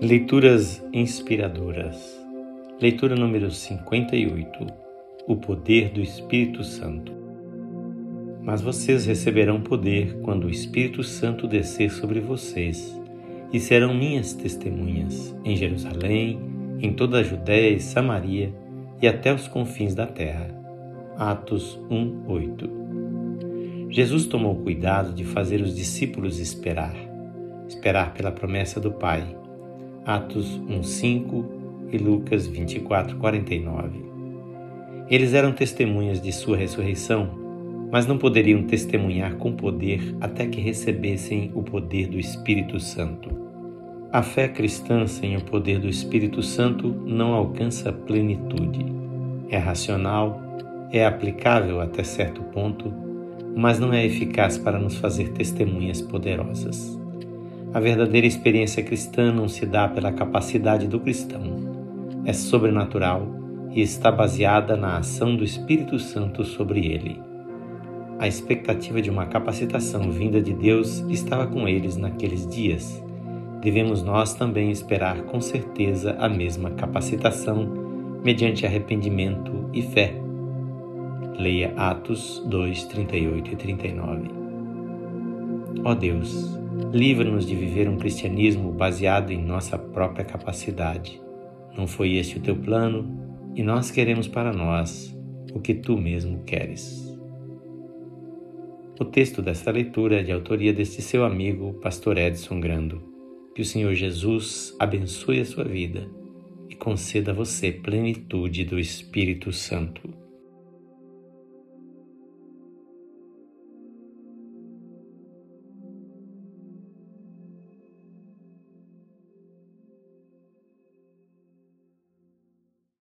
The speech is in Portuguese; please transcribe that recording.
Leituras inspiradoras. Leitura número 58. O poder do Espírito Santo. Mas vocês receberão poder quando o Espírito Santo descer sobre vocês, e serão minhas testemunhas em Jerusalém, em toda a Judéia e Samaria e até os confins da terra. Atos 1:8. Jesus tomou cuidado de fazer os discípulos esperar, esperar pela promessa do Pai Atos 1:5 e Lucas 24:49. Eles eram testemunhas de sua ressurreição, mas não poderiam testemunhar com poder até que recebessem o poder do Espírito Santo. A fé cristã sem o poder do Espírito Santo não alcança plenitude. É racional, é aplicável até certo ponto, mas não é eficaz para nos fazer testemunhas poderosas. A verdadeira experiência cristã não se dá pela capacidade do cristão, é sobrenatural e está baseada na ação do Espírito Santo sobre ele. A expectativa de uma capacitação vinda de Deus estava com eles naqueles dias. Devemos nós também esperar com certeza a mesma capacitação mediante arrependimento e fé. Leia Atos 2, 38 e 39. Ó Deus, Livra-nos de viver um cristianismo baseado em nossa própria capacidade. Não foi este o teu plano e nós queremos para nós o que tu mesmo queres. O texto desta leitura é de autoria deste seu amigo, pastor Edson Grando. Que o Senhor Jesus abençoe a sua vida e conceda a você plenitude do Espírito Santo.